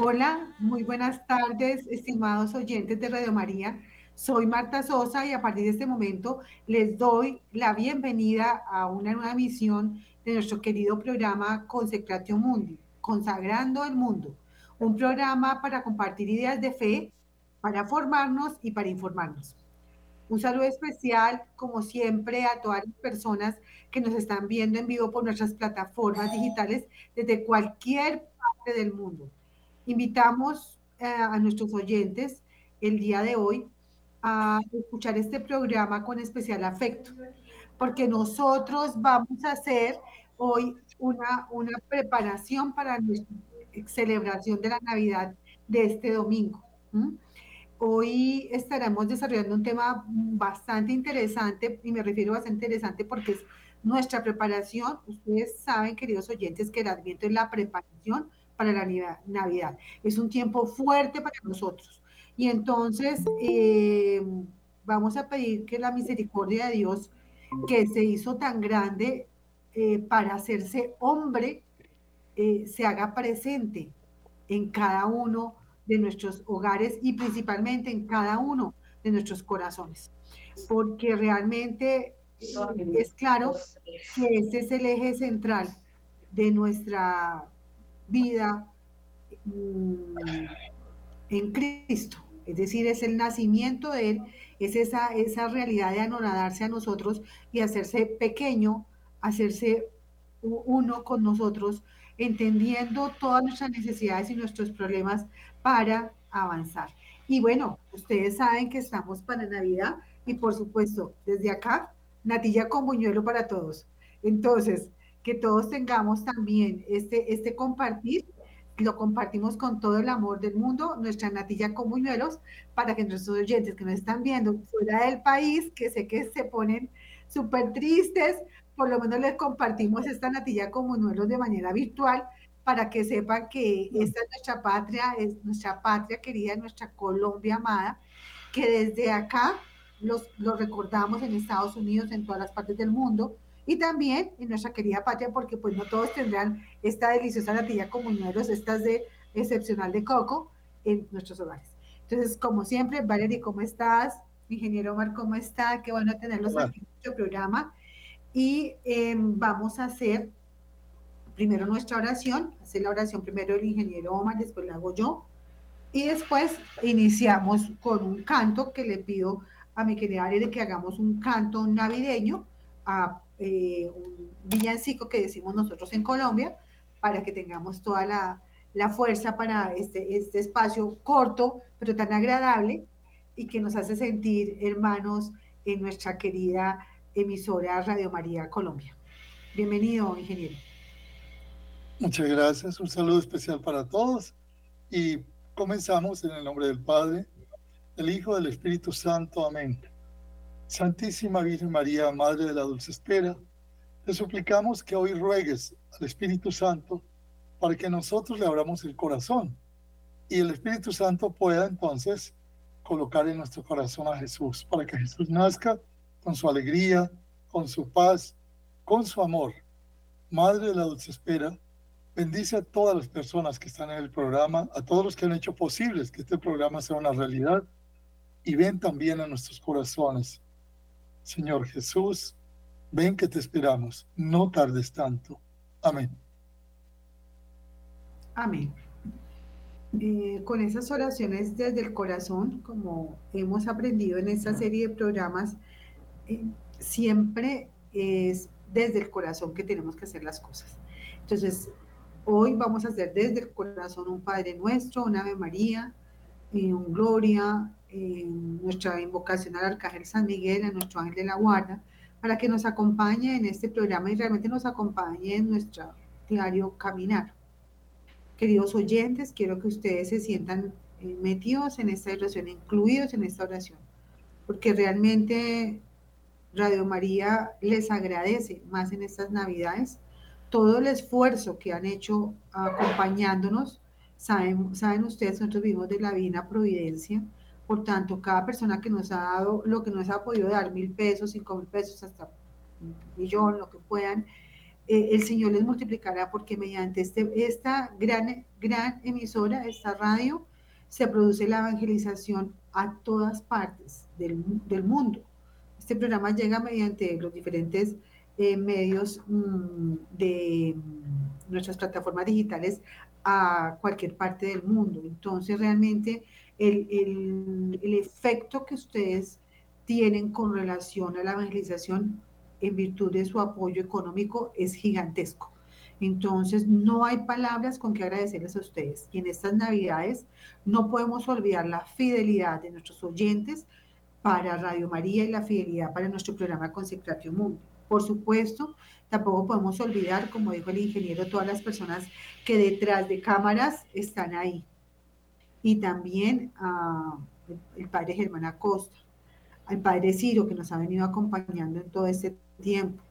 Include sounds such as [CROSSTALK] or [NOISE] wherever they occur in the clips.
Hola, muy buenas tardes, estimados oyentes de Radio María. Soy Marta Sosa y a partir de este momento les doy la bienvenida a una nueva emisión de nuestro querido programa Consecratio Mundi, Consagrando el Mundo, un programa para compartir ideas de fe, para formarnos y para informarnos. Un saludo especial, como siempre, a todas las personas que nos están viendo en vivo por nuestras plataformas digitales desde cualquier parte del mundo. Invitamos eh, a nuestros oyentes el día de hoy a escuchar este programa con especial afecto, porque nosotros vamos a hacer hoy una, una preparación para nuestra celebración de la Navidad de este domingo. Hoy estaremos desarrollando un tema bastante interesante, y me refiero a bastante interesante porque es nuestra preparación. Ustedes saben, queridos oyentes, que el Adviento es la preparación para la Navidad. Es un tiempo fuerte para nosotros. Y entonces eh, vamos a pedir que la misericordia de Dios, que se hizo tan grande eh, para hacerse hombre, eh, se haga presente en cada uno de nuestros hogares y principalmente en cada uno de nuestros corazones. Porque realmente es claro que ese es el eje central de nuestra vida mm, en Cristo. Es decir, es el nacimiento de Él, es esa, esa realidad de anonadarse a nosotros y hacerse pequeño, hacerse uno con nosotros, entendiendo todas nuestras necesidades y nuestros problemas para avanzar. Y bueno, ustedes saben que estamos para Navidad y por supuesto, desde acá, natilla con buñuelo para todos. Entonces, que todos tengamos también este, este compartir, lo compartimos con todo el amor del mundo, nuestra natilla con para que nuestros oyentes que nos están viendo fuera del país, que sé que se ponen súper tristes, por lo menos les compartimos esta natilla con de manera virtual, para que sepan que esta es nuestra patria, es nuestra patria querida, nuestra Colombia amada, que desde acá los, los recordamos en Estados Unidos, en todas las partes del mundo, y también en nuestra querida patria, porque pues no todos tendrán esta deliciosa natilla con buñuelos, estas de excepcional de coco, en nuestros hogares. Entonces, como siempre, Valerie, ¿cómo estás? Ingeniero Omar, ¿cómo está? Qué bueno tenerlos Hola. aquí en nuestro programa. Y eh, vamos a hacer primero nuestra oración, hacer la oración primero el ingeniero Omar, después la hago yo, y después iniciamos con un canto que le pido a mi querida Valerie que hagamos un canto navideño, a eh, un villancico que decimos nosotros en Colombia, para que tengamos toda la, la fuerza para este, este espacio corto, pero tan agradable, y que nos hace sentir hermanos en nuestra querida emisora Radio María Colombia. Bienvenido, ingeniero. Muchas gracias. Un saludo especial para todos. Y comenzamos en el nombre del Padre, del Hijo, del Espíritu Santo. Amén. Santísima Virgen María, Madre de la Dulce Espera, te suplicamos que hoy ruegues al Espíritu Santo para que nosotros le abramos el corazón y el Espíritu Santo pueda entonces colocar en nuestro corazón a Jesús, para que Jesús nazca con su alegría, con su paz, con su amor. Madre de la Dulce Espera, bendice a todas las personas que están en el programa, a todos los que han hecho posibles que este programa sea una realidad y ven también a nuestros corazones. Señor Jesús, ven que te esperamos, no tardes tanto. Amén. Amén. eh, con esas oraciones desde el corazón, como hemos aprendido en esta serie de programas, eh, siempre es desde el corazón que tenemos que hacer las cosas. Entonces, hoy vamos a hacer desde el corazón un Padre Nuestro, un Ave María, eh, un Gloria, nuestra invocación al Arcángel San Miguel, a nuestro ángel de la guarda, para que nos acompañe en este programa y realmente nos acompañe en nuestro diario caminar. Queridos oyentes, quiero que ustedes se sientan eh, metidos en esta oración, incluidos en esta oración, porque realmente Radio María les agradece más en estas Navidades todo el esfuerzo que han hecho acompañándonos. Saben, saben ustedes, nosotros vivimos de la Divina Providencia, por tanto, cada persona que nos ha dado lo que nos ha podido dar, mil pesos, cinco mil pesos, hasta un millón, lo que puedan, eh, el Señor les multiplicará porque mediante este, esta gran, gran emisora, esta radio, se produce la evangelización a todas partes del, del mundo. Este programa llega mediante los diferentes eh, medios mm, de mm, nuestras plataformas digitales a cualquier parte del mundo. Entonces, realmente el, el, el efecto que ustedes tienen con relación a la evangelización en virtud de su apoyo económico es gigantesco. Entonces, no hay palabras con que agradecerles a ustedes. Y en estas Navidades no podemos olvidar la fidelidad de nuestros oyentes para Radio María y la fidelidad para nuestro programa Consecratio Mundo. Por supuesto, tampoco podemos olvidar, como dijo el ingeniero, todas las personas que detrás de cámaras están ahí. Y también a el padre Germán Acosta, al padre Ciro, que nos ha venido acompañando en todo este tiempo,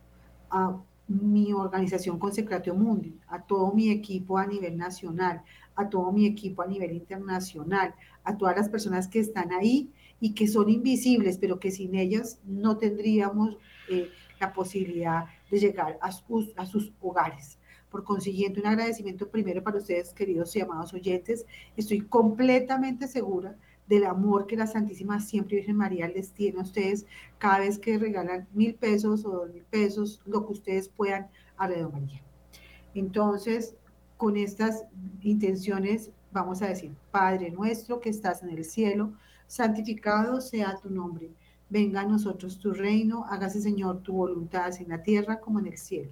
a mi organización Consecratio Mundi, a todo mi equipo a nivel nacional, a todo mi equipo a nivel internacional, a todas las personas que están ahí y que son invisibles, pero que sin ellas no tendríamos eh, la posibilidad de llegar a sus, a sus hogares. Por consiguiente, un agradecimiento primero para ustedes, queridos y amados oyentes. Estoy completamente segura del amor que la Santísima Siempre Virgen María les tiene a ustedes cada vez que regalan mil pesos o dos mil pesos, lo que ustedes puedan a Radio María. Entonces, con estas intenciones vamos a decir, Padre nuestro que estás en el cielo, santificado sea tu nombre. Venga a nosotros tu reino, hágase Señor tu voluntad en la tierra como en el cielo.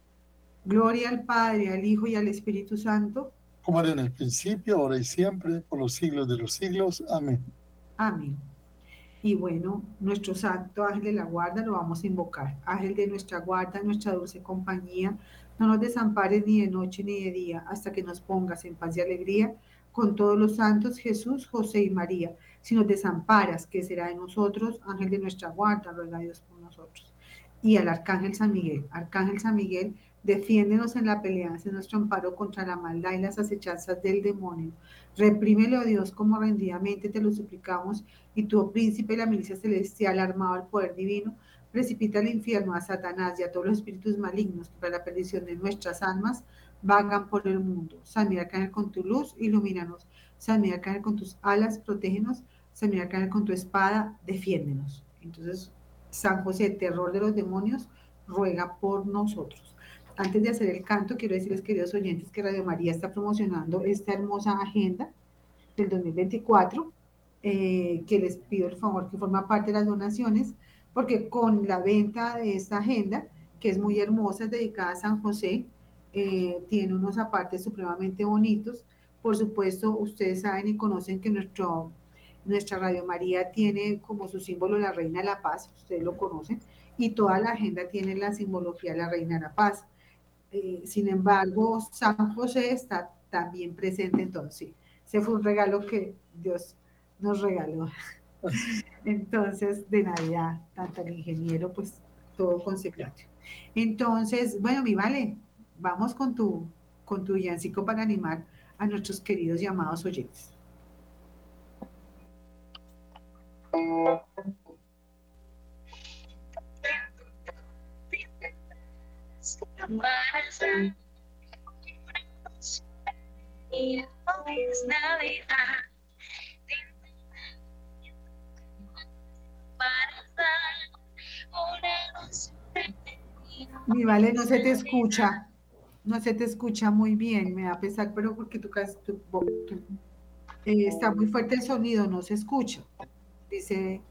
Gloria al Padre, al Hijo y al Espíritu Santo. Como era en el principio, ahora y siempre, por los siglos de los siglos. Amén. Amén. Y bueno, nuestro santo ángel de la guarda lo vamos a invocar. Ángel de nuestra guarda, nuestra dulce compañía, no nos desampares ni de noche ni de día, hasta que nos pongas en paz y alegría con todos los santos Jesús, José y María. Si nos desamparas, ¿qué será de nosotros? Ángel de nuestra guarda, ruega Dios por nosotros. Y al Arcángel San Miguel. Arcángel San Miguel, defiéndenos en la pelea, en nuestro amparo contra la maldad y las acechanzas del demonio. Reprímelo, a Dios, como rendidamente te lo suplicamos, y tu oh príncipe, la milicia celestial, armado al poder divino, precipita al infierno a Satanás y a todos los espíritus malignos que para la perdición de nuestras almas vagan por el mundo. San Miguel con tu luz, ilumínanos. San Miguel con tus alas, protégenos. San Miguel con tu espada, defiéndenos. Entonces, San José, terror de los demonios, ruega por nosotros. Antes de hacer el canto, quiero decirles, queridos oyentes, que Radio María está promocionando esta hermosa agenda del 2024, eh, que les pido el favor que forma parte de las donaciones, porque con la venta de esta agenda, que es muy hermosa, es dedicada a San José, eh, tiene unos apartes supremamente bonitos. Por supuesto, ustedes saben y conocen que nuestro, nuestra Radio María tiene como su símbolo la Reina de la Paz, ustedes lo conocen, y toda la agenda tiene la simbología de la Reina de la Paz. Eh, sin embargo, San José está también presente, entonces ese fue un regalo que Dios nos regaló. [LAUGHS] Entonces, de Navidad, tanto el ingeniero, pues todo consecrado. Entonces, bueno, mi vale, vamos con tu, con tu villancico para animar a nuestros queridos llamados oyentes. Mi vale, no se te escucha. No se te escucha muy bien. Me da pesar, pero porque tu, eh, está muy fuerte el sonido, no se escucha. Dice,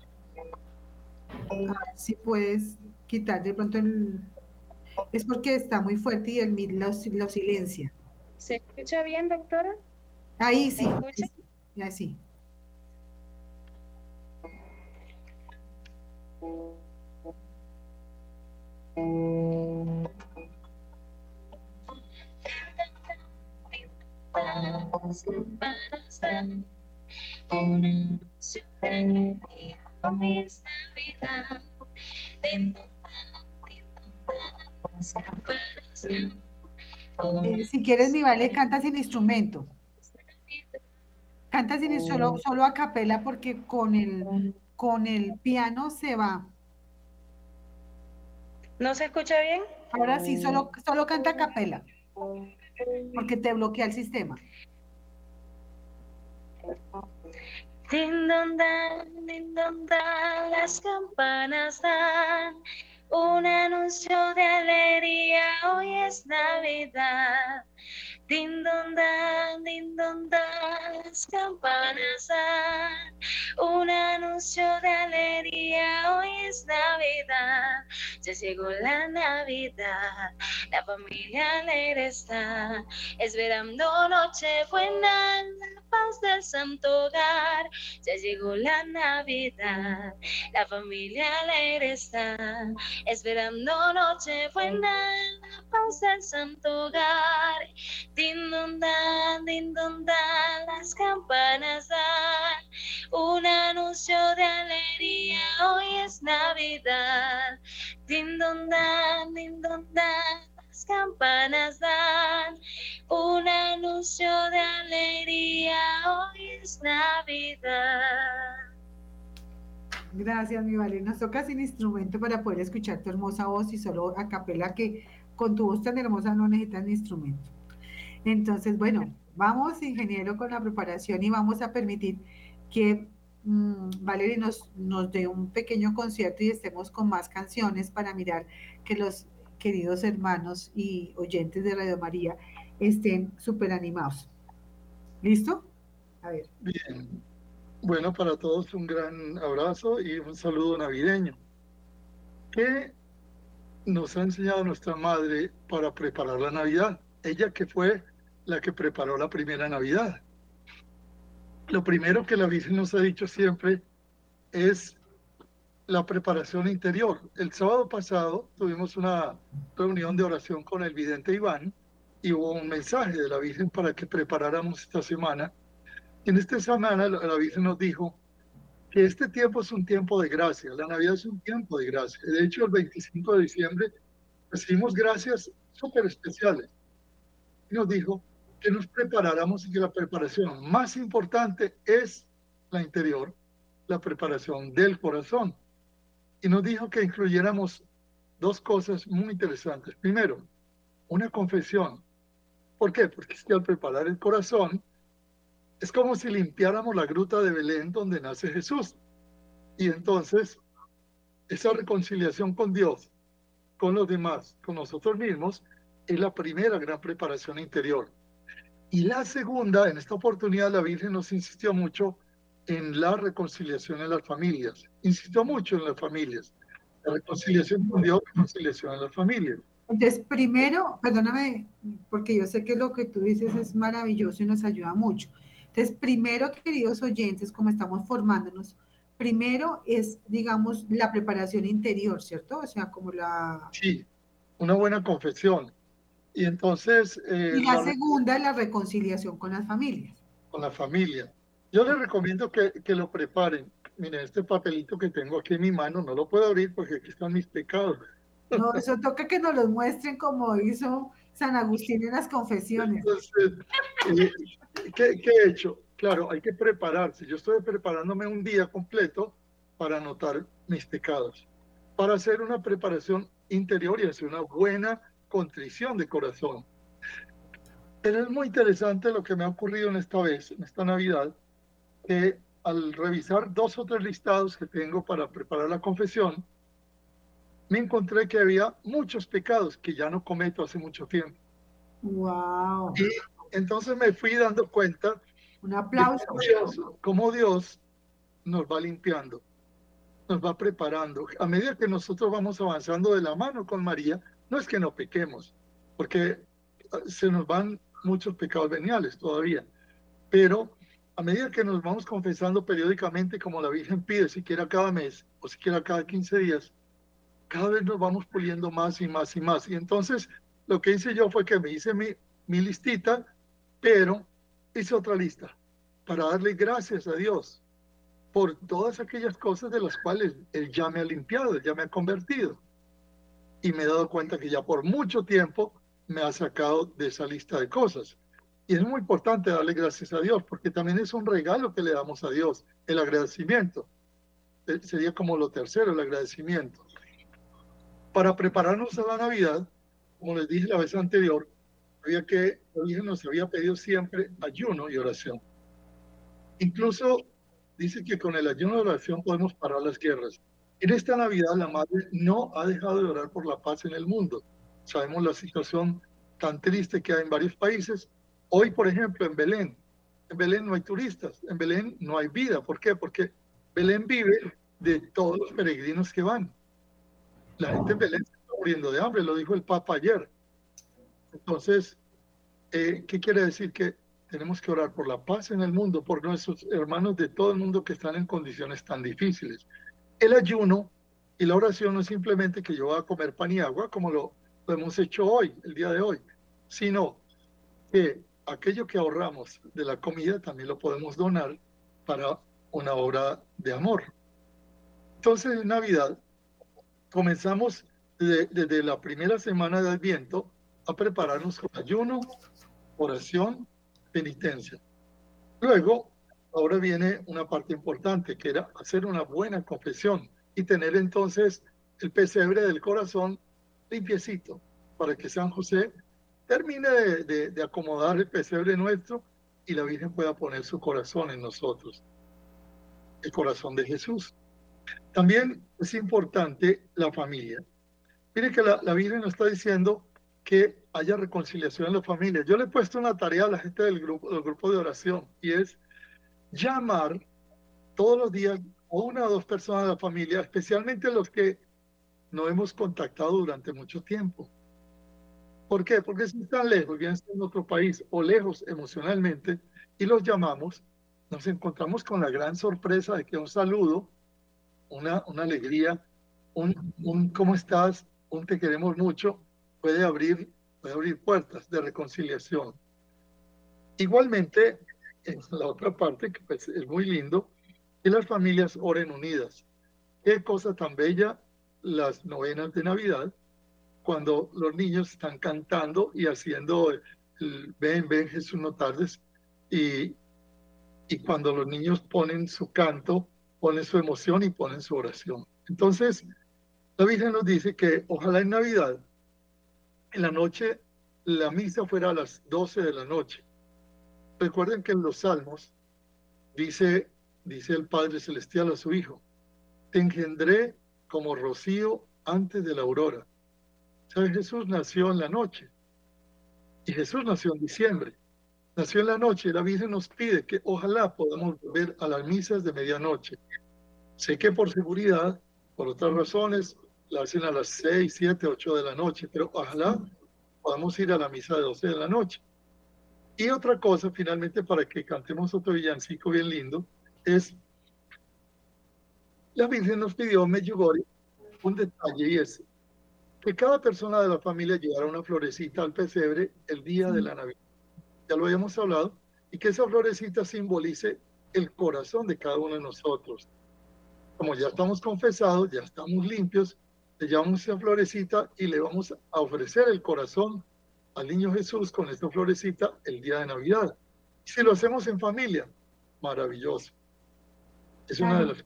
si puedes quitar de pronto el... Es porque está muy fuerte y el mid lo, silencia. ¿Se escucha bien, doctora? Ahí sí. Ahí sí. Eh, si quieres, mi vale, canta sin instrumento. Canta sin solo, solo a capela porque con el, con el piano se va. ¿No se escucha bien? Ahora sí, solo, solo canta a capela. Porque te bloquea el sistema. Din don dan, din don dan, las campanas dan un anuncio de alegría, hoy es Navidad. Din don dan, din don dan, las campanas dan un anuncio de alegría, hoy es Navidad. Ya llegó la Navidad, la familia alegre está, esperando noche buena paz del santo hogar. Ya llegó la Navidad, la familia alegre está, esperando noche buena la paz del santo hogar. Din don las campanas dan un anuncio de alegría. Hoy es Navidad. Din don dan, din don las campanas dan un anuncio de alegría, hoy es Navidad. Gracias, mi Vale. Nos toca sin instrumento para poder escuchar tu hermosa voz y solo a capela que con tu voz tan hermosa no necesitas instrumento. Entonces, bueno, vamos, ingeniero, con la preparación y vamos a permitir que mmm, Valerie nos, nos dé un pequeño concierto y estemos con más canciones para mirar que los queridos hermanos y oyentes de Radio María estén súper animados. ¿Listo? A ver. Bien. Bueno, para todos un gran abrazo y un saludo navideño. ¿Qué nos ha enseñado nuestra madre para preparar la Navidad? Ella que fue la que preparó la primera Navidad. Lo primero que la Virgen nos ha dicho siempre es la preparación interior. El sábado pasado tuvimos una reunión de oración con el vidente Iván y hubo un mensaje de la Virgen para que preparáramos esta semana. En esta semana la Virgen nos dijo que este tiempo es un tiempo de gracia, la Navidad es un tiempo de gracia. De hecho, el 25 de diciembre recibimos gracias súper especiales. Y nos dijo que nos preparáramos y que la preparación más importante es la interior, la preparación del corazón y nos dijo que incluyéramos dos cosas muy interesantes. Primero, una confesión. ¿Por qué? Porque es que al preparar el corazón es como si limpiáramos la gruta de Belén donde nace Jesús. Y entonces, esa reconciliación con Dios, con los demás, con nosotros mismos, es la primera gran preparación interior. Y la segunda, en esta oportunidad la Virgen nos insistió mucho en la reconciliación en las familias. Insisto mucho en las familias. La reconciliación con Dios, reconciliación en las familias. Entonces, primero, perdóname, porque yo sé que lo que tú dices es maravilloso y nos ayuda mucho. Entonces, primero, queridos oyentes, como estamos formándonos, primero es, digamos, la preparación interior, ¿cierto? O sea, como la... Sí, una buena confesión. Y entonces... Eh, y la, segunda es la reconciliación con las familias. Con la familia. Yo les recomiendo que, que, lo preparen. Miren, este papelito que tengo aquí en mi mano, no lo puedo abrir porque aquí están mis pecados. No, [LAUGHS] eso toca que nos los muestren como hizo San Agustín en las confesiones. Eh, ¿qué, ¿qué, he hecho? Claro, hay que prepararse. Yo estoy preparándome un día completo para anotar mis pecados, para hacer una preparación interior y hacer una buena contrición de corazón. Pero es muy interesante lo que me ha ocurrido en esta vez, en esta Navidad, que al revisar dos o tres listados que tengo para preparar la confesión, me encontré que había muchos pecados que ya no cometo hace mucho tiempo. Wow. Y entonces me fui dando cuenta. Un aplauso. Cómo Dios, nos va limpiando, nos va preparando. A medida que nosotros vamos avanzando de la mano con María, no es que no pequemos, porque ah, se nos van muchos pecados veniales todavía, pero a medida que nos vamos confesando periódicamente, como la Virgen pide, siquiera cada mes o siquiera cada 15 días, cada vez nos vamos puliendo más y más y más. Y entonces lo que hice yo fue que me hice mi, mi listita, pero hice otra lista para darle gracias a Dios por todas aquellas cosas de las cuales Él ya me ha limpiado, ya me ha convertido. Y me he dado cuenta que ya por mucho tiempo me ha sacado de esa lista de cosas. Y es muy importante darle gracias a Dios, porque también es un regalo que le damos a Dios, el agradecimiento. Eh, sería como lo tercero, el agradecimiento. Para prepararnos a la Navidad, como les dije la vez anterior, había que, la Virgen nos había pedido siempre ayuno y oración. Incluso dice que con el ayuno y oración podemos parar las guerras. En esta Navidad la Madre no ha dejado de orar por la paz en el mundo. Sabemos la situación tan triste que hay en varios países. Hoy, por ejemplo, en Belén, en Belén no hay turistas, en Belén no hay vida. ¿Por qué? Porque Belén vive de todos los peregrinos que van. La gente en Belén se está muriendo de hambre, lo dijo el Papa ayer. Entonces, eh, ¿qué quiere decir? Que tenemos que orar por la paz en el mundo, por nuestros hermanos de todo el mundo que están en condiciones tan difíciles. El ayuno y la oración no es simplemente que yo voy a comer pan y agua, como lo, hemos hecho hoy, el día de hoy, sino que aquello que ahorramos de la comida también lo podemos donar para una obra de amor. Entonces, en Navidad comenzamos desde, la primera semana de Adviento a prepararnos con ayuno, oración, penitencia. Luego, ahora viene una parte importante, que era hacer una buena confesión y tener entonces el pesebre del corazón limpiecito, para que San José termine de, acomodar el pesebre nuestro y la Virgen pueda poner su corazón en nosotros, el corazón de Jesús. También es importante la familia. Mire que la, Biblia nos está diciendo que haya reconciliación en la familia. Yo le he puesto una tarea a la gente del grupo, del grupo de oración y es llamar todos los días a una o dos personas de la familia, especialmente los que no hemos contactado durante mucho tiempo. ¿Por qué? Porque si están lejos, bien en otro país o lejos emocionalmente, y los llamamos, nos encontramos con la gran sorpresa de que un saludo una, una alegría, un, un cómo estás, un te queremos mucho, puede abrir, puede abrir puertas de reconciliación. Igualmente, en [LAUGHS] la otra parte, que pues es muy lindo, que las familias oren unidas. Qué cosa tan bella las novenas de Navidad, cuando los niños están cantando y haciendo el ven, ven Jesús no tardes, y, y cuando los niños ponen su canto ponen su emoción y ponen su oración. Entonces, la Virgen nos dice que ojalá en Navidad, en la noche, la misa fuera a las 12 de la noche. Recuerden que en los Salmos dice, dice el Padre Celestial a su Hijo, te engendré como rocío antes de la aurora. ¿Sabe? Jesús nació en la noche y Jesús nació en diciembre nació en la noche, la Virgen nos pide que ojalá podamos volver a las misas de medianoche. Sé que por seguridad, por otras razones, la hacen a las 6, 7, 8 de la noche, pero ojalá podamos ir a la misa de 12 de la noche. Y otra cosa, finalmente, para que cantemos otro villancico bien lindo, es la Virgen nos pidió Medjugorje un detalle y es que cada persona de la familia llevara una florecita al pesebre el día de la Navidad ya lo habíamos hablado, y que esa florecita simbolice el corazón de cada uno de nosotros. Como ya estamos confesados, ya estamos limpios, le llevamos esa florecita y le vamos a ofrecer el corazón al niño Jesús con esta florecita el día de Navidad. Si lo hacemos en familia, maravilloso. Es una de las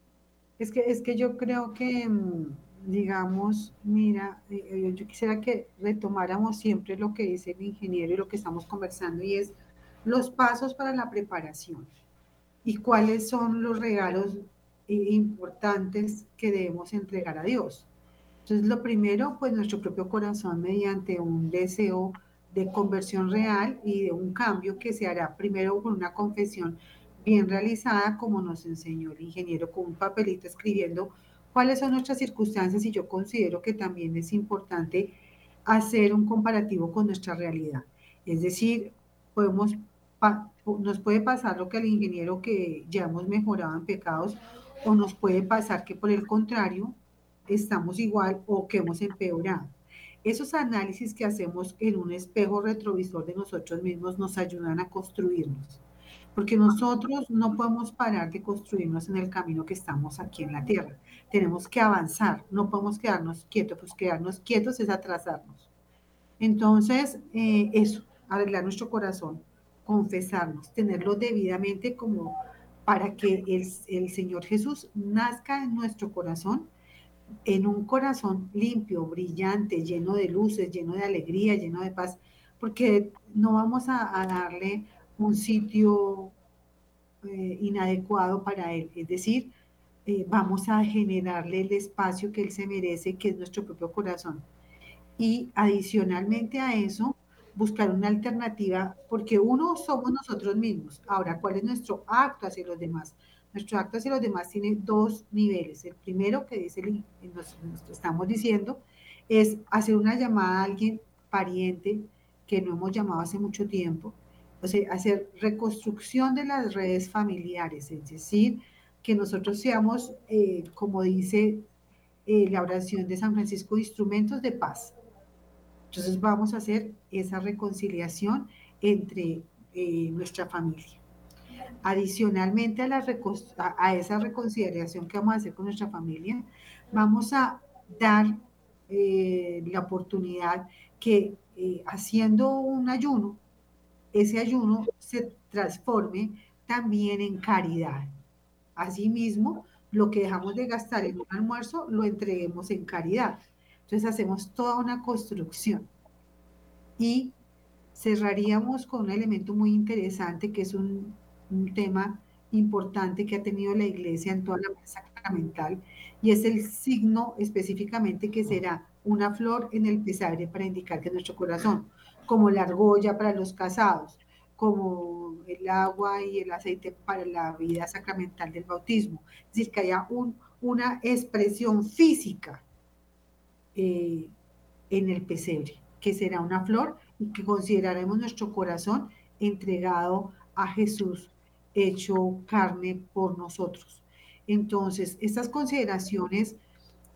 Es que, es que yo creo que, mm, digamos, mira, eh, eh, yo quisiera que retomáramos siempre lo que dice el ingeniero y lo que estamos conversando, y es los pasos para la preparación y cuáles son los regalos eh, importantes que debemos entregar a Dios. Entonces, lo primero, pues nuestro propio corazón mediante un deseo de conversión real y de un cambio que se hará primero con una confesión bien realizada, como nos enseñó el ingeniero con un papelito escribiendo cuáles son nuestras circunstancias y yo considero que también es importante hacer un comparativo con nuestra realidad. Es decir, podemos, nos puede pasar lo que al ingeniero que ya hemos mejorado en pecados o nos puede pasar que por el contrario estamos igual o que hemos empeorado. Esos análisis que hacemos en un espejo retrovisor de nosotros mismos nos ayudan a construirnos, porque nosotros no podemos parar de construirnos en el camino que estamos aquí en la tierra. Tenemos que avanzar, no podemos quedarnos quietos, pues quedarnos quietos es atrasarnos. Entonces, eh, eso, arreglar nuestro corazón, confesarnos, tenerlo debidamente como para que el, el Señor Jesús nazca en nuestro corazón en un corazón limpio, brillante, lleno de luces, lleno de alegría, lleno de paz, porque no vamos a, darle un sitio eh, inadecuado para él. Es decir, eh, vamos a generarle el espacio que él se merece, que es nuestro propio corazón. Y adicionalmente a eso, buscar una alternativa, porque uno somos nosotros mismos. Ahora, ¿cuál es nuestro acto hacia los demás? Nuestro acto hacia los demás tiene dos niveles. El primero que dice, nos, estamos diciendo, es hacer una llamada a alguien pariente que no hemos llamado hace mucho tiempo, o sea, hacer reconstrucción de las redes familiares, es decir, que nosotros seamos, eh, como dice eh, la oración de San Francisco, instrumentos de paz. Entonces vamos a hacer esa reconciliación entre eh, nuestra familia. Adicionalmente a, la, a esa reconciliación que vamos a hacer con nuestra familia, vamos a dar eh, la oportunidad que eh, haciendo un ayuno, ese ayuno se transforme también en caridad. Asimismo, lo que dejamos de gastar en un almuerzo lo entreguemos en caridad. Entonces hacemos toda una construcción. Y cerraríamos con un elemento muy interesante que es un un tema importante que ha tenido la iglesia en toda la vida sacramental y es el signo específicamente que será una flor en el pesebre para indicar que nuestro corazón, como la argolla para los casados, como el agua y el aceite para la vida sacramental del bautismo. Es decir, que haya un, una expresión física eh, en el pesebre, que será una flor y que consideraremos nuestro corazón entregado a Jesús hecho carne por nosotros. Entonces, estas consideraciones,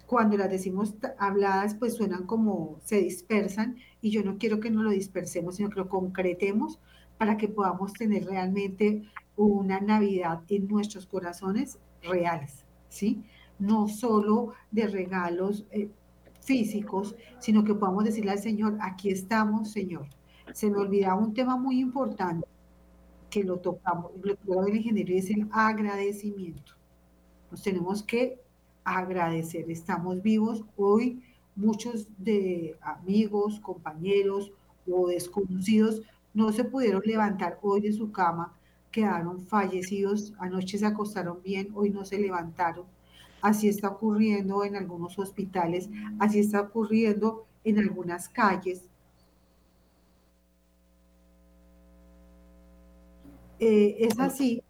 cuando las decimos habladas, pues suenan como se dispersan y yo no quiero que nos lo dispersemos, sino que lo concretemos para que podamos tener realmente una Navidad en nuestros corazones reales, ¿sí? No solo de regalos eh, físicos, sino que podamos decirle al Señor, aquí estamos, Señor. Se me olvidaba un tema muy importante que lo tocamos, el ingeniero es el agradecimiento. Nos tenemos que agradecer, estamos vivos. Hoy muchos de amigos, compañeros o desconocidos no se pudieron levantar hoy de su cama, quedaron fallecidos, anoche se acostaron bien, hoy no se levantaron. Así está ocurriendo en algunos hospitales, así está ocurriendo en algunas calles. Eh, es así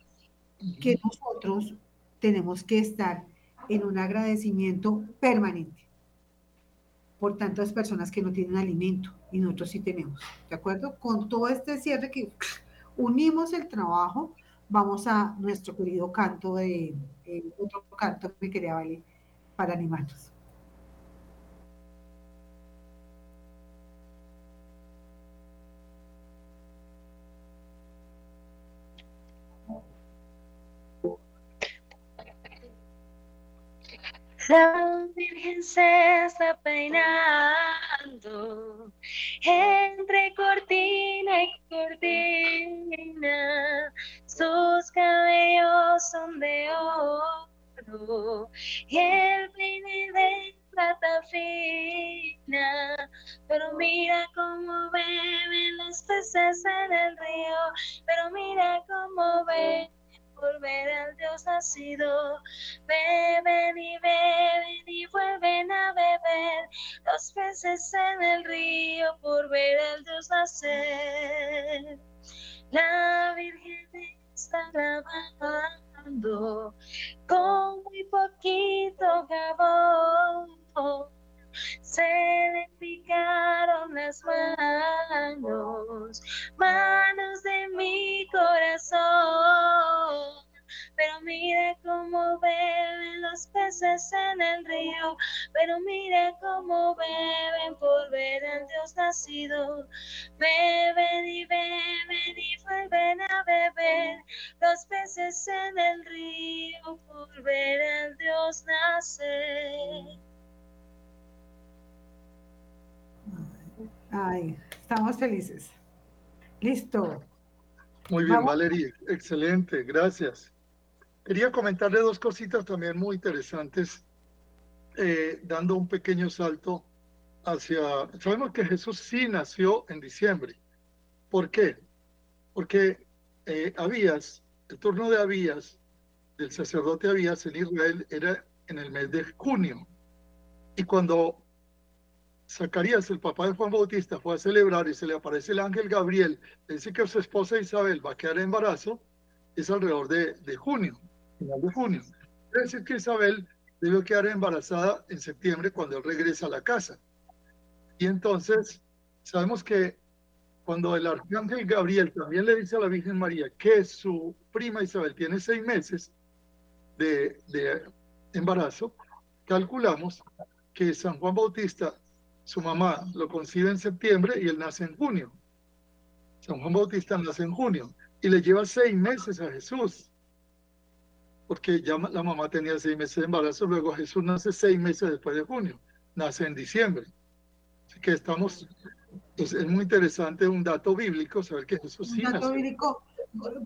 que nosotros tenemos que estar en un agradecimiento permanente por tantas personas que no tienen alimento y nosotros sí tenemos, ¿de acuerdo? Con todo este cierre que [SNIFFS] unimos el trabajo, vamos a nuestro querido canto de, eh, otro canto que quería valer para animarnos. La Virgen se está peinando entre cortina y cortina. Sus cabellos son de oro y el peine de plata fina. Pero mira cómo beben los peces en el río, pero mira cómo beben por ver al Dios nacido. Beben y beben y vuelven a beber los peces en el río por ver al Dios nacer. La Virgen está grabando con muy poquito peces en el río, pero mira cómo beben por ver al Dios nacido. Beben y beben y vuelven a beber los peces en el río por ver al Dios nacer. Ay, estamos felices. Listo. Muy bien, Valeria, excelente, gracias. Quería comentarle dos cositas también muy interesantes, eh, dando un pequeño salto hacia... Sabemos que Jesús sí nació en diciembre. ¿Por qué? Porque eh, Abías, el turno de Abías, del sacerdote Abías en Israel, era en el mes de junio. Y cuando Zacarías, el papá de Juan Bautista, fue a celebrar y se le aparece el ángel Gabriel, le dice que su esposa Isabel va a quedar en embarazo, es alrededor de, de junio, final de junio. Quiere decir que Isabel debe quedar embarazada en septiembre cuando él regresa a la casa. Y entonces sabemos que cuando el arcángel Gabriel también le dice a la Virgen María que su prima Isabel tiene seis meses de, de embarazo, calculamos que San Juan Bautista su mamá lo concibe en septiembre y él nace en junio. San Juan Bautista nace en junio y le lleva seis meses a Jesús, porque ya la mamá tenía seis meses de embarazo, luego Jesús nace seis meses después de junio, nace en diciembre. Así que estamos, pues, es, muy interesante un dato bíblico, saber que Jesús sí dato bíblico,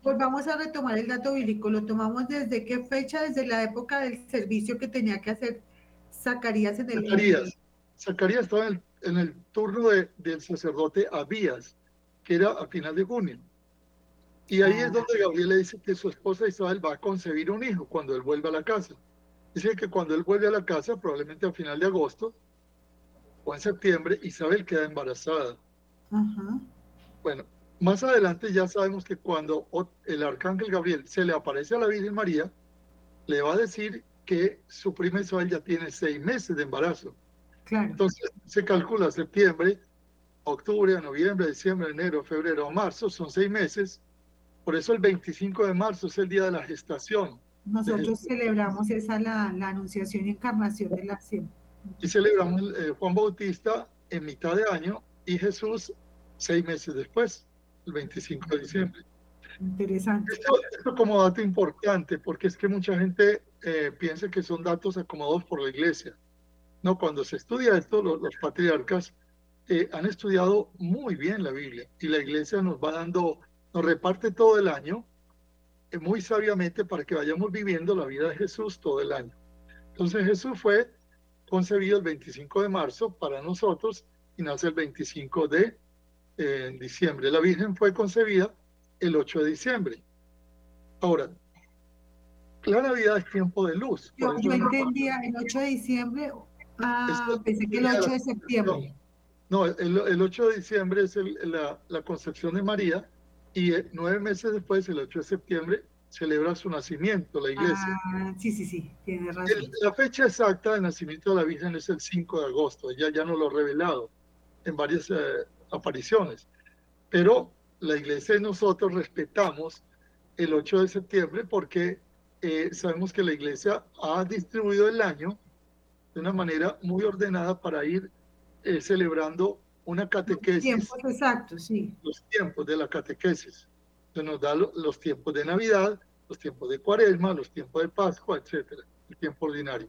pues vamos a retomar el dato bíblico, lo tomamos desde qué fecha, desde la época del servicio que tenía que hacer Zacarías en el... Zacarías. Zacarías estaba en el, turno del sacerdote Abías, que era a final de junio. Y ahí es donde Gabriel le dice que su esposa Isabel va a concebir un hijo cuando él vuelva a la casa. Dice que cuando él vuelve a la casa, probablemente a final de agosto o en septiembre, Isabel queda embarazada. Bueno, más adelante ya sabemos que cuando el arcángel Gabriel se le aparece a la Virgen María, le va a decir que su prima Isabel ya tiene seis meses de embarazo. Entonces se calcula septiembre, octubre, noviembre, diciembre, enero, febrero, marzo, son seis meses. Por eso el 25 de marzo es el día de la gestación. Nosotros celebramos esa la, la, anunciación y encarnación de la acción. Y celebramos eh, Juan Bautista en mitad de año y Jesús seis meses después, el 25 de diciembre. Interesante. Esto, como dato importante, porque es que mucha gente eh, piensa que son datos acomodados por la iglesia. No, cuando se estudia esto, los, patriarcas eh, han estudiado muy bien la Biblia y la iglesia nos va dando, nos reparte todo el año eh, muy sabiamente para que vayamos viviendo la vida de Jesús todo el año. Entonces Jesús fue concebido el 25 de marzo para nosotros y nace el 25 de eh, diciembre. La Virgen fue concebida el 8 de diciembre. Ahora, la Navidad es tiempo de luz. Yo, yo entendía el 8 de diciembre Ah, pensé que el 8 de septiembre. No, el, 8 de diciembre es la, la, concepción de María y eh, nueve meses después, el 8 de septiembre, celebra su nacimiento, la iglesia. Ah, sí, sí, sí, tiene razón. la fecha exacta de nacimiento de la Virgen es el 5 de agosto, ella ya no lo ha revelado en varias eh, apariciones, pero la iglesia y nosotros respetamos el 8 de septiembre porque eh, sabemos que la iglesia ha distribuido el año de una manera muy ordenada para ir eh, celebrando una catequesis. Los tiempos sí. Los tiempos de la catequesis. Se nos da los tiempos de Navidad, los tiempos de Cuaresma, los tiempos de Pascua, etcétera, el tiempo ordinario.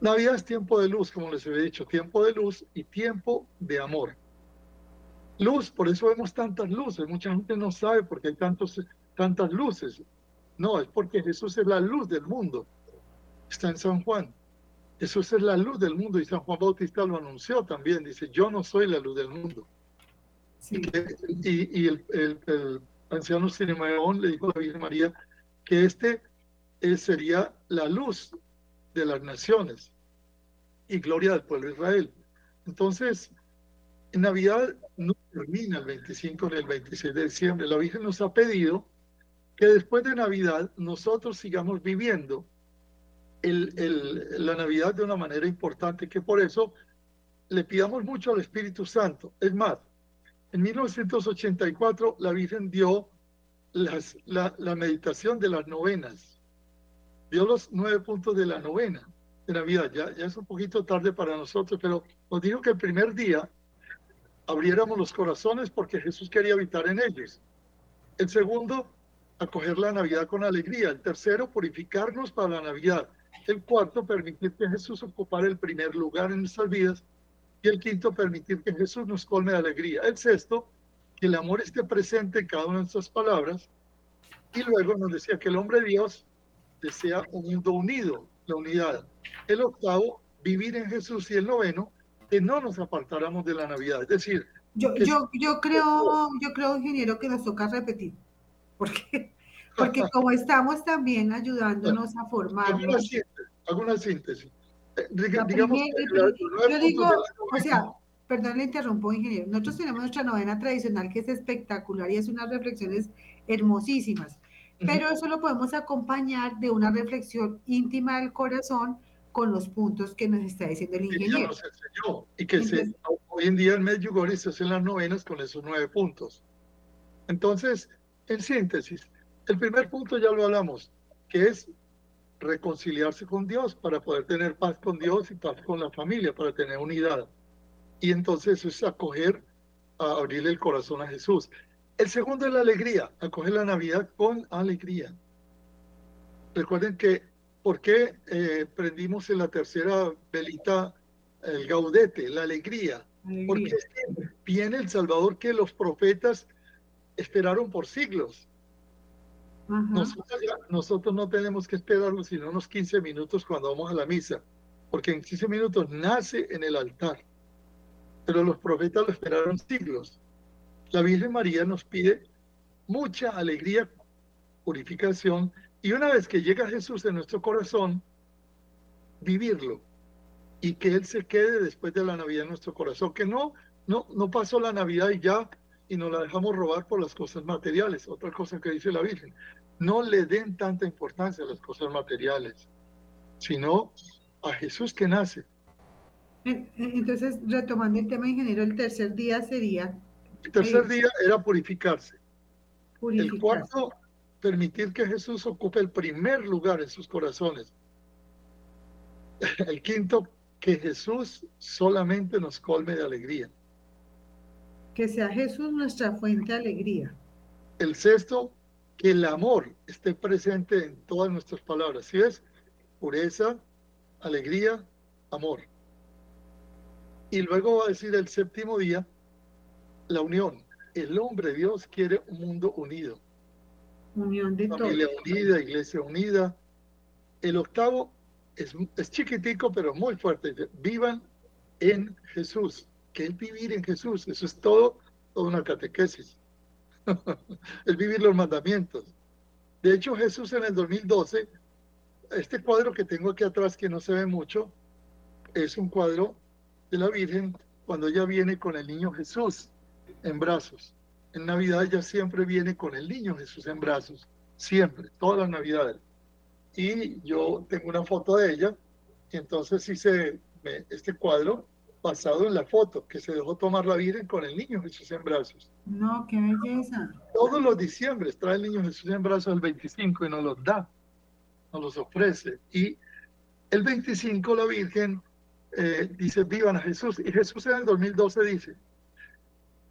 Navidad es tiempo de luz, como les he dicho, tiempo de luz y tiempo de amor. Luz, por eso vemos tantas luces. Mucha gente no sabe por qué hay tantos, tantas luces. No, es porque Jesús es la luz del mundo. está en San Juan. Jesús es la luz del mundo y San Juan Bautista lo anunció también. Dice, yo no soy la luz del mundo. Y, el, el, anciano Simeón le dijo a la Virgen María que este sería la luz de las naciones y gloria del pueblo de Israel. Entonces, en Navidad no termina el 25 ni el 26 de diciembre. La Virgen nos ha pedido que después de Navidad nosotros sigamos viviendo el, el, la Navidad de una manera importante, que por eso le pidamos mucho al Espíritu Santo. Es más, en 1984 la Virgen dio las, la, la meditación de las novenas, dio los nueve puntos de la novena de Navidad. Ya, ya es un poquito tarde para nosotros, pero nos dijo que el primer día abriéramos los corazones porque Jesús quería habitar en ellos. El segundo, acoger la Navidad con alegría. El tercero, purificarnos para la Navidad. El cuarto, permitir que Jesús ocupara el primer lugar en nuestras vidas. Y el quinto, permitir que Jesús nos colme de alegría. El sexto, que el amor esté presente en cada una de nuestras palabras. Y luego nos decía que el hombre Dios desea un mundo unido, la unidad. El octavo, vivir en Jesús. Y el noveno, que no nos apartáramos de la Navidad. Es decir, yo, yo, yo creo, yo creo, ingeniero, que nos toca repetir, porque, porque como estamos también ayudándonos a formar. Alguna síntesis. Eh, digamos, yo digo, o sea, perdón, le interrumpo, ingeniero. Nosotros tenemos nuestra novena tradicional que es espectacular y es unas reflexiones hermosísimas, pero eso lo podemos acompañar de una reflexión íntima del corazón con los puntos que nos está diciendo el ingeniero. Y que se, hoy en día el Medjugorje se hace las novenas con esos nueve puntos. Entonces, en síntesis, el primer punto ya lo hablamos, que es reconciliarse con Dios para poder tener paz con Dios y paz con la familia, para tener unidad. Y entonces es acoger, a abrirle el corazón a Jesús. El segundo es la alegría, acoger la Navidad con alegría. Recuerden que ¿Por qué eh, prendimos en la tercera velita el gaudete, la alegría? Porque viene el Salvador que los profetas esperaron por siglos. Nosotros, no tenemos que esperarlo sino unos 15 minutos cuando vamos a la misa, porque en 15 minutos nace en el altar. Pero los profetas lo esperaron siglos. La Virgen María nos pide mucha alegría, purificación y una vez que llega Jesús en nuestro corazón, vivirlo y que Él se quede después de la Navidad en nuestro corazón, que no, no, no pasó la Navidad y ya y nos la dejamos robar por las cosas materiales. Otra cosa que dice la Virgen, no le den tanta importancia a las cosas materiales, sino a Jesús que nace. Entonces, retomando el tema ingeniero, el tercer día sería... El tercer día era purificarse. purificarse. El cuarto permitir que Jesús ocupe el primer lugar en sus corazones. El quinto, que Jesús solamente nos colme de alegría. Que sea Jesús nuestra fuente de alegría. El sexto, que el amor esté presente en todas nuestras palabras. Si es pureza, alegría, amor. Y luego va a decir el séptimo día, la unión. El hombre Dios quiere un mundo unido. Unión de Familia unida, iglesia unida. El octavo es, es chiquitico, pero muy fuerte. Vivan en Jesús. que es vivir en Jesús? Eso es todo, toda una catequesis. [LAUGHS] es vivir los mandamientos. De hecho, Jesús en el 2012, este cuadro que tengo aquí atrás, que no se ve mucho, es un cuadro de la Virgen cuando ella viene con el niño Jesús en brazos en Navidad ella siempre viene con el niño Jesús en brazos, siempre, todas las Navidades. Y yo tengo una foto de ella, y entonces hice este cuadro basado en la foto que se dejó tomar la Virgen con el niño Jesús en brazos. No, qué belleza. Todos los diciembres trae el niño Jesús en brazos el 25 y nos los da, nos los ofrece. Y el 25 la Virgen eh, dice, vivan a Jesús. Y Jesús en el 2012 dice,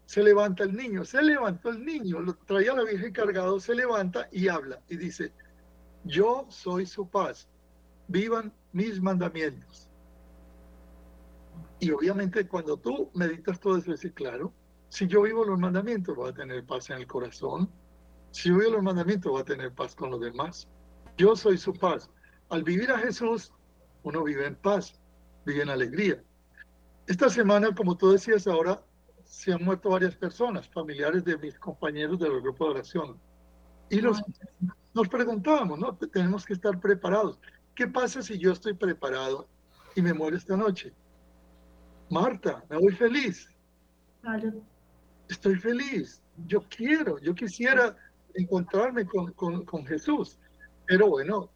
se levanta el niño, se levantó el niño, lo traía la Virgen cargado, se levanta y habla y dice, yo soy su paz, vivan mis mandamientos. Y obviamente cuando tú meditas todo eso, dices, claro, si yo vivo los mandamientos, voy a tener paz en el corazón. Si yo vivo los mandamientos, voy a tener paz con los demás. Yo soy su paz. Al vivir a Jesús, uno vive en paz, vive en alegría. Esta semana, como tú decías ahora, se han muerto varias personas, familiares de mis compañeros del grupo de oración. Y los, nos preguntábamos, ¿no? Tenemos que estar preparados. ¿Qué pasa si yo estoy preparado y me muero esta noche? Marta, me voy feliz. Estoy feliz. Yo quiero, yo quisiera encontrarme con, con, con Jesús. Pero bueno,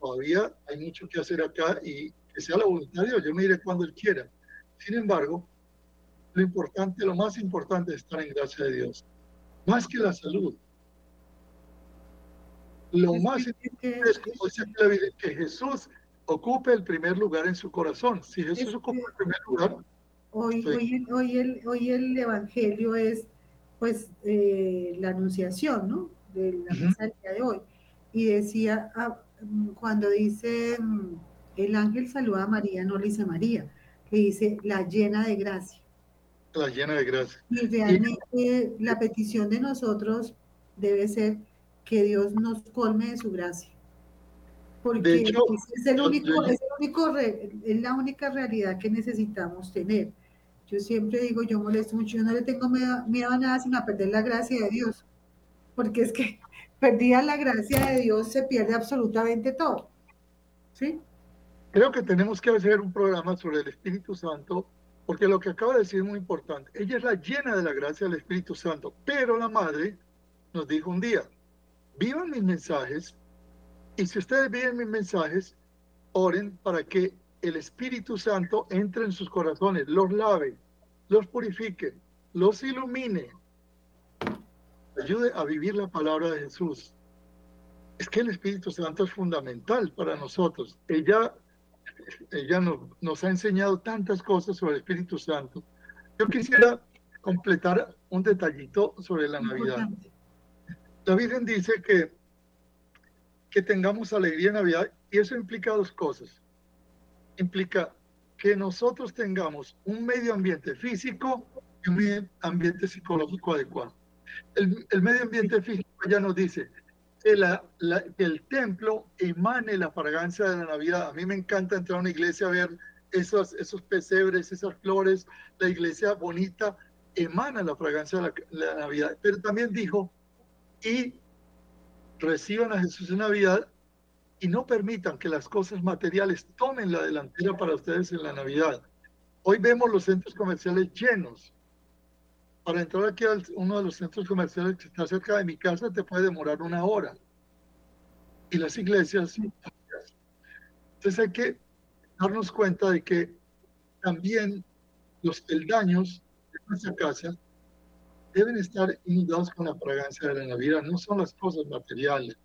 todavía hay mucho que hacer acá y que sea la voluntad de Dios. Yo me iré cuando Él quiera. Sin embargo, lo importante, lo más importante es estar en gracia de Dios. Más que la salud. Lo más importante es que Jesús ocupe el primer lugar en su corazón. Si Jesús ocupa el primer lugar. Hoy, hoy, hoy, el, hoy el Evangelio es pues eh, la anunciación, ¿no? De la misa del día de hoy. Y decía, ah, cuando dice mm, el ángel saluda a María, no le dice María, le dice la llena de gracia. La llena de gracia. Y realmente la petición de nosotros debe ser que Dios nos colme de su gracia. Porque es, el único, es, el único es la única realidad que necesitamos tener. Yo siempre digo, yo molesto mucho, yo no le tengo miedo, miedo a nada sino a perder la gracia de Dios. Porque es que [LAUGHS] perdida la gracia de Dios, se pierde absolutamente todo. ¿Sí? Creo que tenemos que hacer un programa sobre el Espíritu Santo, porque lo que acaba de decir es muy importante. Ella es la llena de la gracia del Espíritu Santo, pero la Madre nos dijo un día, vivan mis mensajes, y si ustedes viven mis mensajes, oren para que el Espíritu Santo entre en sus corazones, los lave, los purifique, los ilumine, ayude a vivir la palabra de Jesús. Es que el Espíritu Santo es fundamental para nosotros. Ella, ella nos, nos ha enseñado tantas cosas sobre el Espíritu Santo. Yo quisiera completar un detallito sobre la Navidad. La Virgen dice que, que tengamos alegría en Navidad y eso implica dos cosas. Implica que nosotros tengamos un medio ambiente físico y un medio ambiente psicológico adecuado el, medio ambiente físico ya nos dice que, el templo emane la fragancia de la Navidad. A mí me encanta entrar a una iglesia a ver esos, esos pesebres, esas flores, la iglesia bonita emana la fragancia de la, Navidad. Pero también dijo, y reciban a Jesús en Navidad y no permitan que las cosas materiales tomen la delantera para ustedes en la Navidad. Hoy vemos los centros comerciales llenos para entrar aquí a uno de los centros comerciales que está cerca de mi casa te puede demorar una hora. Y las iglesias. Entonces hay que darnos cuenta de que también los peldaños de nuestra casa deben estar inundados con la fragancia de la Navidad, no son las cosas materiales.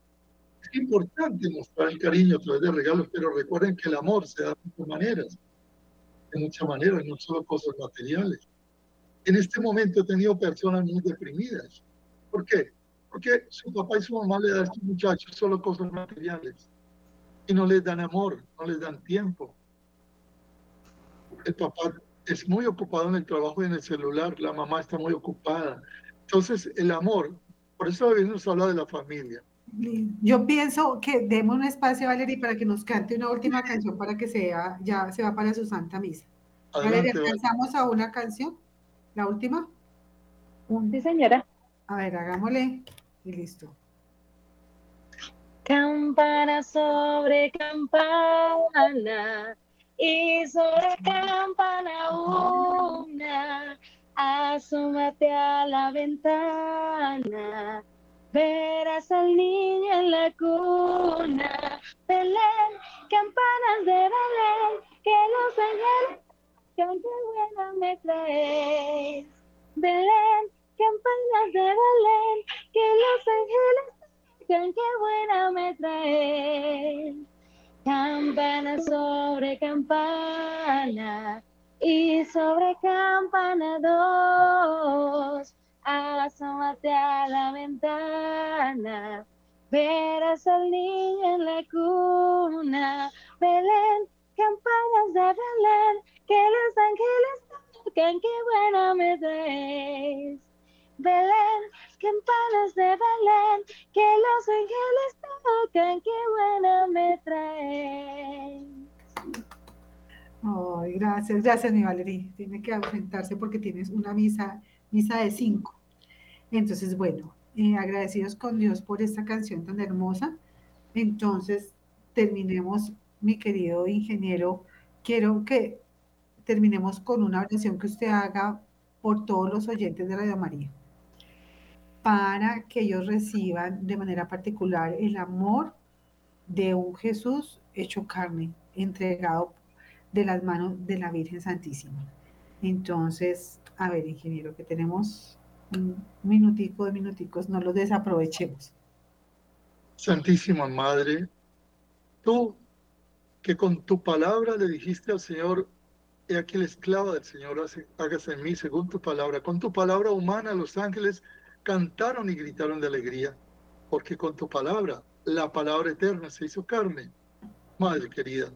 Es importante mostrar el cariño a través de regalos, pero recuerden que el amor se da de muchas maneras, de muchas maneras, no solo cosas materiales. En este momento he tenido personas muy deprimidas. ¿Por qué? Porque su papá y su mamá le dan a estos muchachos solo cosas materiales y no les dan amor, no les dan tiempo. El papá es muy ocupado en el trabajo y en el celular, la mamá está muy ocupada. Entonces, el amor, por eso hoy nos habla de la familia. Yo pienso que demos un espacio, Valeria, para que nos cante una última canción para que sea, ya se va para su santa misa. Valeria, ¿alcanzamos a una canción? ¿La última? Sí, señora. A ver, hagámosle y listo. Campana sobre campana y sobre campana una, asómate a la ventana, verás al niño en la cuna, Belén, campanas de Belén, que los ángeles qué buena me traes. Belén, campanas de Belén, que los ángeles qué buena me traes. Campana sobre campana y sobre campana dos, asómate a la ventana, verás al niño en la cuna. Belén, campanas de Belén, que los ángeles tocan, qué buena me traes. Belén, campanas de Belén, que los ángeles tocan, qué buena me traes. gracias, gracias, mi Valerie. Tiene que ausentarse porque tienes una misa, misa de cinco. Entonces, bueno, eh, agradecidos con Dios por esta canción tan hermosa. Entonces, terminemos, mi querido ingeniero. Quiero que terminemos con una oración que usted haga por todos los oyentes de Radio María, para que ellos reciban de manera particular el amor de un Jesús hecho carne, entregado de las manos de la Virgen Santísima. Entonces, a ver, ingeniero, que tenemos un minutico de minuticos, no los desaprovechemos. Santísima Madre, tú que con tu palabra le dijiste al Señor, he aquí la esclava del Señor, hágase en mí según tu palabra. Con tu palabra humana los ángeles cantaron y gritaron de alegría, porque con tu palabra, la palabra eterna se hizo carne. Madre querida,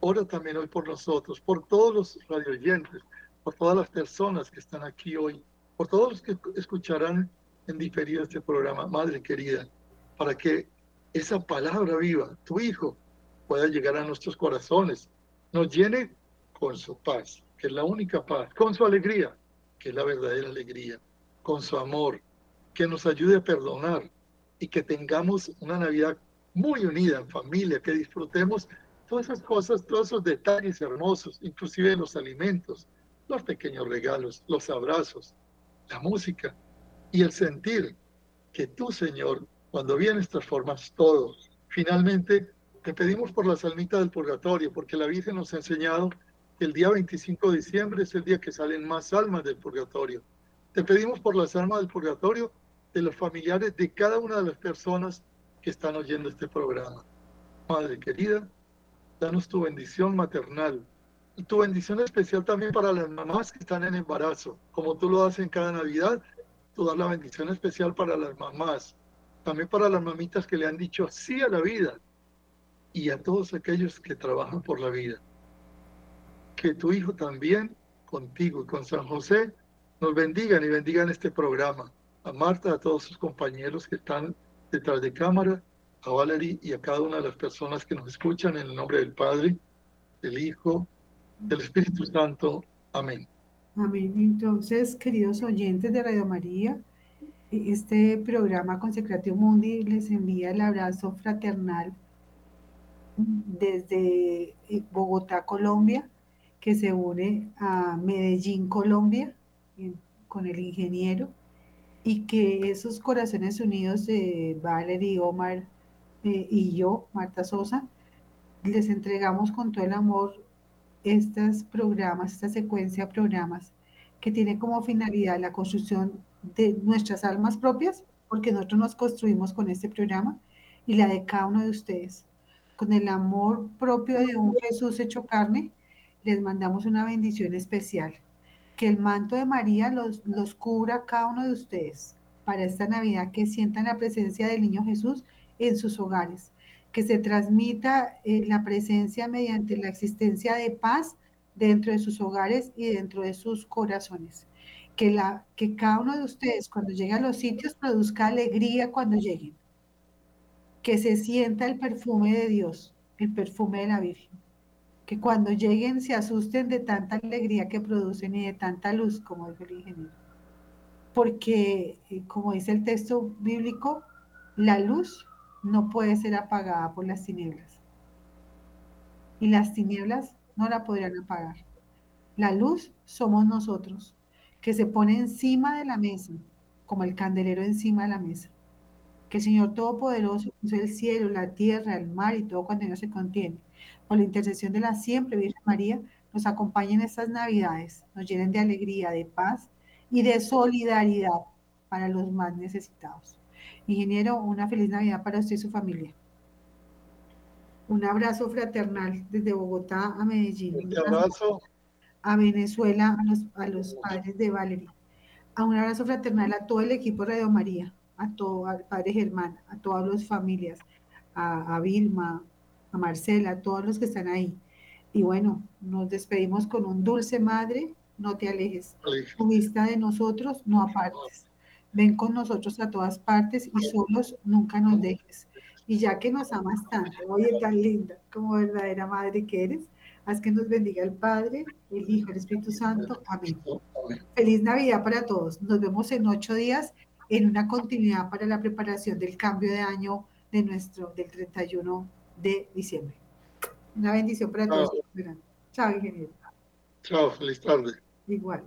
ora también hoy por nosotros, por todos los radioyentes, por todas las personas que están aquí hoy, por todos los que escucharán en diferido este programa, Madre querida, para que esa palabra viva, tu Hijo, pueda llegar a nuestros corazones, nos llene con su paz, que es la única paz, con su alegría, que es la verdadera alegría, con su amor, que nos ayude a perdonar y que tengamos una Navidad muy unida en familia, que disfrutemos todas esas cosas, todos esos detalles hermosos, inclusive los alimentos, los pequeños regalos, los abrazos, la música y el sentir que tú, Señor, cuando vienes transformas todo. Finalmente, te pedimos por las almitas del purgatorio, porque la Virgen nos ha enseñado que el día 25 de diciembre es el día que salen más almas del purgatorio. Te pedimos por las almas del purgatorio de los familiares de cada una de las personas que están oyendo este programa. Madre querida, danos tu bendición maternal y tu bendición especial también para las mamás que están en embarazo. Como tú lo haces en cada Navidad, tú das la bendición especial para las mamás, también para las mamitas que le han dicho sí a la vida y a todos aquellos que trabajan por la vida. Que tu hijo también, contigo y con San José, nos bendigan y bendigan este programa. A Marta, a todos sus compañeros que están detrás de cámara a Valerie y a cada una de las personas que nos escuchan en el nombre del Padre, del Hijo, del Espíritu Santo. Amén. Amén. Entonces, queridos oyentes de Radio María, este programa Consecratio Mundi les envía el abrazo fraternal desde eh, Bogotá, Colombia, que se une a Medellín, Colombia, con el ingeniero, y que esos corazones unidos de Valerie, Omar, eh, y yo, Marta Sosa, les entregamos con todo el amor estos programas, esta secuencia de programas que tiene como finalidad la construcción de nuestras almas propias, porque nosotros nos construimos con este programa, y la de cada uno de ustedes. Con el amor propio de un Jesús hecho carne, les mandamos una bendición especial. Que el manto de María los, los cubra cada uno de ustedes para esta Navidad, que sientan la presencia del niño Jesús en sus hogares, que se transmita eh, la presencia mediante la existencia de paz dentro de sus hogares y dentro de sus corazones. Que, la, que cada uno de ustedes cuando llegue a los sitios produzca alegría cuando lleguen. Que se sienta el perfume de Dios, el perfume de la Virgen. Que cuando lleguen se asusten de tanta alegría que producen y de tanta luz, como dijo el ingeniero. Porque, eh, como dice el texto bíblico, la luz no puede ser apagada por las tinieblas. Y las tinieblas no la podrían apagar. La luz somos nosotros, que se pone encima de la mesa, como el candelero encima de la mesa. Que el Señor Todopoderoso, el cielo, la tierra, el mar y todo cuando Dios se contiene, por la intercesión de la siempre Virgen María, nos acompañen en estas Navidades, nos llenen de alegría, de paz y de solidaridad para los más necesitados. Ingeniero, una feliz Navidad para usted y su familia. Un abrazo fraternal desde Bogotá a Medellín. Un abrazo. A Venezuela, a los, a los padres de Valerie. A un abrazo fraternal a todo el equipo de Radio María, a todo, al padre Germán, a todas las familias, a, a Vilma, a Marcela, a todos los que están ahí. Y bueno, nos despedimos con un dulce madre, no te alejes. Tu vista de nosotros no apartes. Ven con nosotros a todas partes y solos nunca nos dejes. Y ya que nos amas tanto, oye, tan linda, como verdadera madre que eres, haz que nos bendiga el Padre, el Hijo, el Espíritu Santo. Amén. Feliz Navidad para todos. Nos vemos en ocho días en una continuidad para la preparación del cambio de año de nuestro, del 31 de diciembre. Una bendición para. Chao, ingeniero. Chao, feliz tarde. Igual.